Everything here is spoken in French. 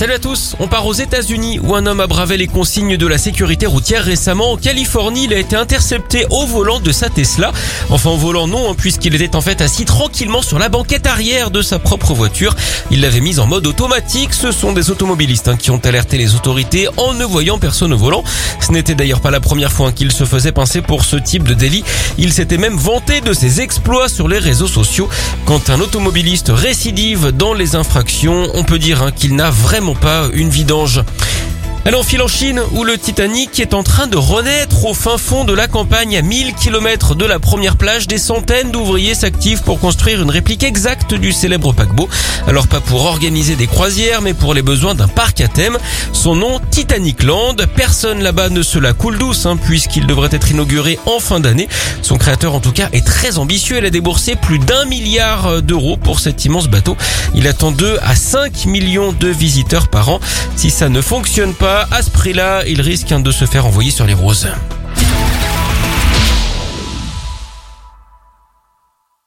Salut à tous, on part aux États-Unis où un homme a bravé les consignes de la sécurité routière récemment. En Californie, il a été intercepté au volant de sa Tesla. Enfin au volant non, hein, puisqu'il était en fait assis tranquillement sur la banquette arrière de sa propre voiture. Il l'avait mise en mode automatique. Ce sont des automobilistes hein, qui ont alerté les autorités en ne voyant personne au volant. Ce n'était d'ailleurs pas la première fois hein, qu'il se faisait pincer pour ce type de délit. Il s'était même vanté de ses exploits sur les réseaux sociaux. Quand un automobiliste récidive dans les infractions, on peut dire qu'il n'a vraiment pas une vidange. Elle enfile en Chine où le Titanic est en train de renaître au fin fond de la campagne à 1000 km de la première plage. Des centaines d'ouvriers s'activent pour construire une réplique exacte du célèbre paquebot. Alors pas pour organiser des croisières mais pour les besoins d'un parc à thème. Son nom Titanic Land. Personne là-bas ne se la coule douce hein, puisqu'il devrait être inauguré en fin d'année. Son créateur en tout cas est très ambitieux. Elle a déboursé plus d'un milliard d'euros pour cet immense bateau. Il attend 2 à 5 millions de visiteurs par an. Si ça ne fonctionne à ce prix-là, il risque de se faire envoyer sur les roses.